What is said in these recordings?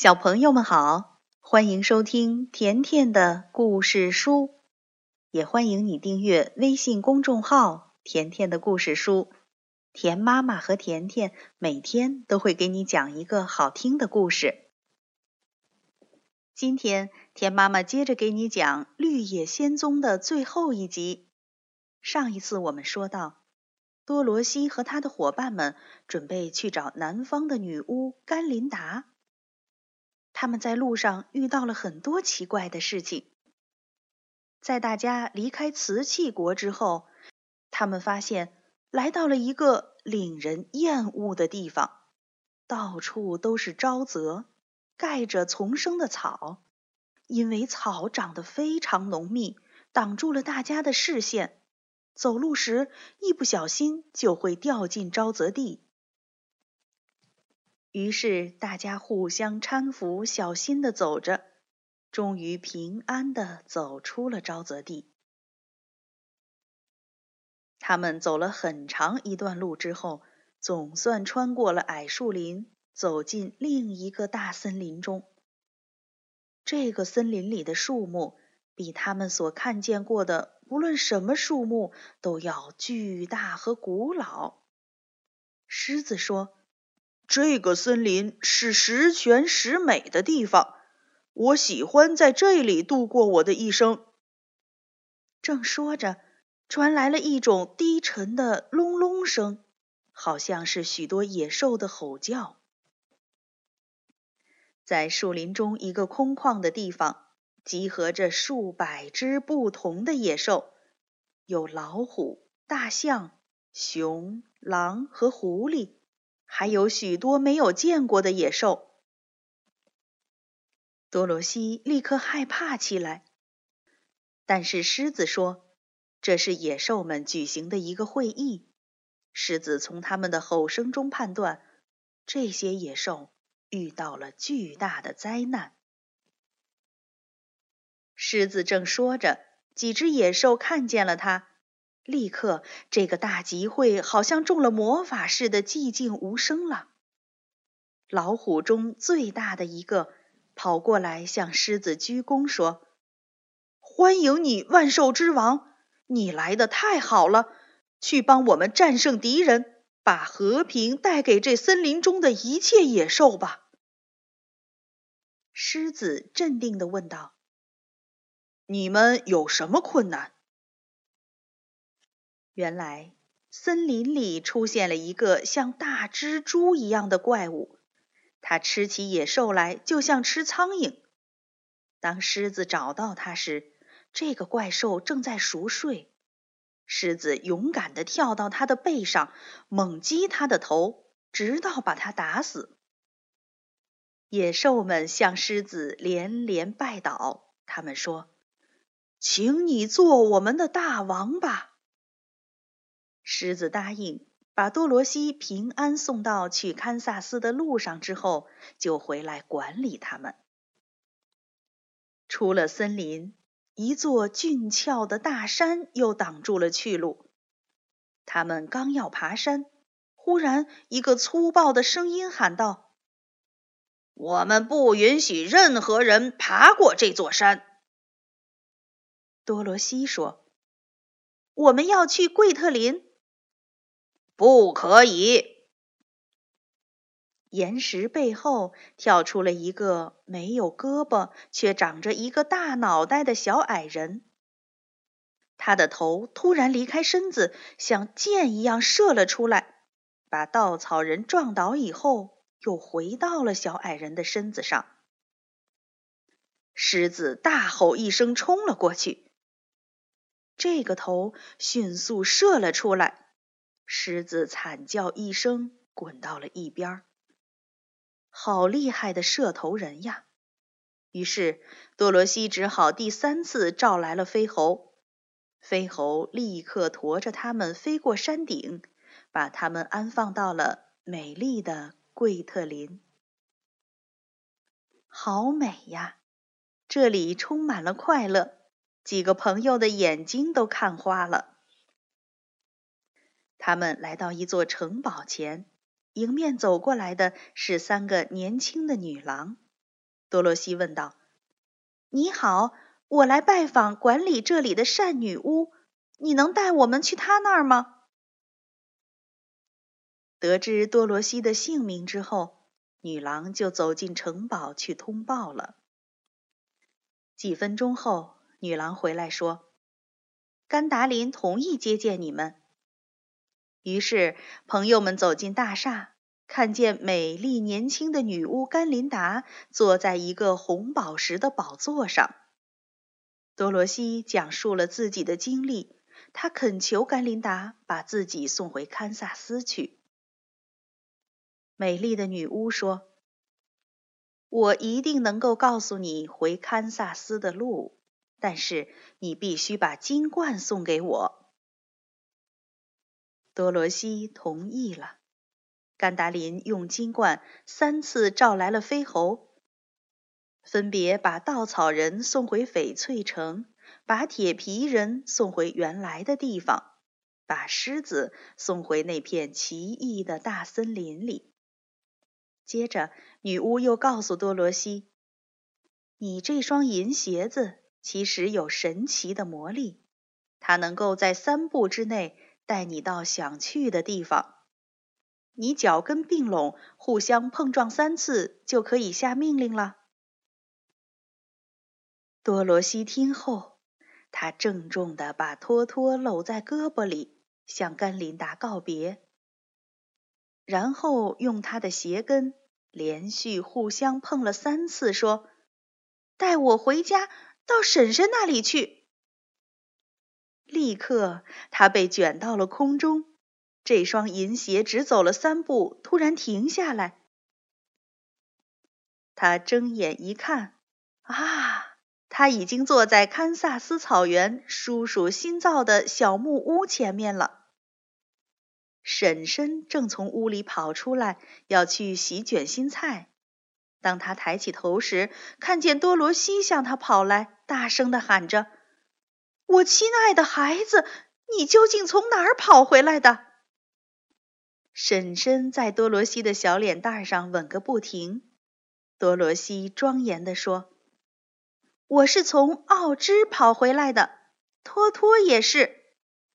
小朋友们好，欢迎收听甜甜的故事书，也欢迎你订阅微信公众号“甜甜的故事书”。甜妈妈和甜甜每天都会给你讲一个好听的故事。今天，甜妈妈接着给你讲《绿野仙踪》的最后一集。上一次我们说到，多罗西和他的伙伴们准备去找南方的女巫甘琳达。他们在路上遇到了很多奇怪的事情。在大家离开瓷器国之后，他们发现来到了一个令人厌恶的地方，到处都是沼泽，盖着丛生的草。因为草长得非常浓密，挡住了大家的视线，走路时一不小心就会掉进沼泽地。于是大家互相搀扶，小心的走着，终于平安的走出了沼泽地。他们走了很长一段路之后，总算穿过了矮树林，走进另一个大森林中。这个森林里的树木比他们所看见过的无论什么树木都要巨大和古老。狮子说。这个森林是十全十美的地方，我喜欢在这里度过我的一生。正说着，传来了一种低沉的隆隆声，好像是许多野兽的吼叫。在树林中一个空旷的地方，集合着数百只不同的野兽，有老虎、大象、熊、狼和狐狸。还有许多没有见过的野兽，多罗西立刻害怕起来。但是狮子说：“这是野兽们举行的一个会议。”狮子从他们的吼声中判断，这些野兽遇到了巨大的灾难。狮子正说着，几只野兽看见了他。立刻，这个大集会好像中了魔法似的寂静无声了。老虎中最大的一个跑过来向狮子鞠躬说：“欢迎你，万兽之王！你来的太好了，去帮我们战胜敌人，把和平带给这森林中的一切野兽吧。”狮子镇定地问道：“你们有什么困难？”原来，森林里出现了一个像大蜘蛛一样的怪物，它吃起野兽来就像吃苍蝇。当狮子找到它时，这个怪兽正在熟睡。狮子勇敢地跳到它的背上，猛击它的头，直到把它打死。野兽们向狮子连连拜倒，他们说：“请你做我们的大王吧。”狮子答应把多罗西平安送到去堪萨斯的路上之后，就回来管理他们。出了森林，一座俊俏的大山又挡住了去路。他们刚要爬山，忽然一个粗暴的声音喊道：“我们不允许任何人爬过这座山。”多罗西说：“我们要去贵特林。”不可以！岩石背后跳出了一个没有胳膊却长着一个大脑袋的小矮人。他的头突然离开身子，像箭一样射了出来，把稻草人撞倒以后，又回到了小矮人的身子上。狮子大吼一声，冲了过去。这个头迅速射了出来。狮子惨叫一声，滚到了一边。好厉害的射头人呀！于是多罗西只好第三次召来了飞猴。飞猴立刻驮着他们飞过山顶，把他们安放到了美丽的贵特林。好美呀！这里充满了快乐，几个朋友的眼睛都看花了。他们来到一座城堡前，迎面走过来的是三个年轻的女郎。多罗西问道。“你好，我来拜访管理这里的善女巫，你能带我们去她那儿吗？”得知多罗西的姓名之后，女郎就走进城堡去通报了。几分钟后，女郎回来说：“甘达林同意接见你们。”于是，朋友们走进大厦。看见美丽年轻的女巫甘琳达坐在一个红宝石的宝座上，多罗西讲述了自己的经历。他恳求甘琳达把自己送回堪萨斯去。美丽的女巫说：“我一定能够告诉你回堪萨斯的路，但是你必须把金冠送给我。”多罗西同意了。甘达林用金冠三次召来了飞猴，分别把稻草人送回翡翠城，把铁皮人送回原来的地方，把狮子送回那片奇异的大森林里。接着，女巫又告诉多罗西：“你这双银鞋子其实有神奇的魔力，它能够在三步之内带你到想去的地方。”你脚跟并拢，互相碰撞三次，就可以下命令了。多罗西听后，他郑重地把托托搂在胳膊里，向甘琳达告别，然后用他的鞋跟连续互相碰了三次，说：“带我回家，到婶婶那里去。”立刻，他被卷到了空中。这双银鞋只走了三步，突然停下来。他睁眼一看，啊，他已经坐在堪萨斯草原叔叔新造的小木屋前面了。婶婶正从屋里跑出来，要去洗卷心菜。当他抬起头时，看见多罗西向他跑来，大声的喊着：“我亲爱的孩子，你究竟从哪儿跑回来的？”婶婶在多罗西的小脸蛋上吻个不停。多罗西庄严地说：“我是从奥芝跑回来的，托托也是。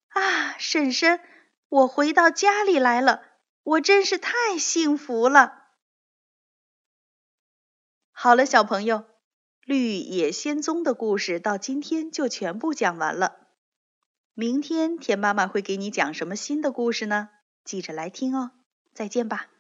啊，婶婶，我回到家里来了，我真是太幸福了。”好了，小朋友，《绿野仙踪》的故事到今天就全部讲完了。明天田妈妈会给你讲什么新的故事呢？记着来听哦，再见吧。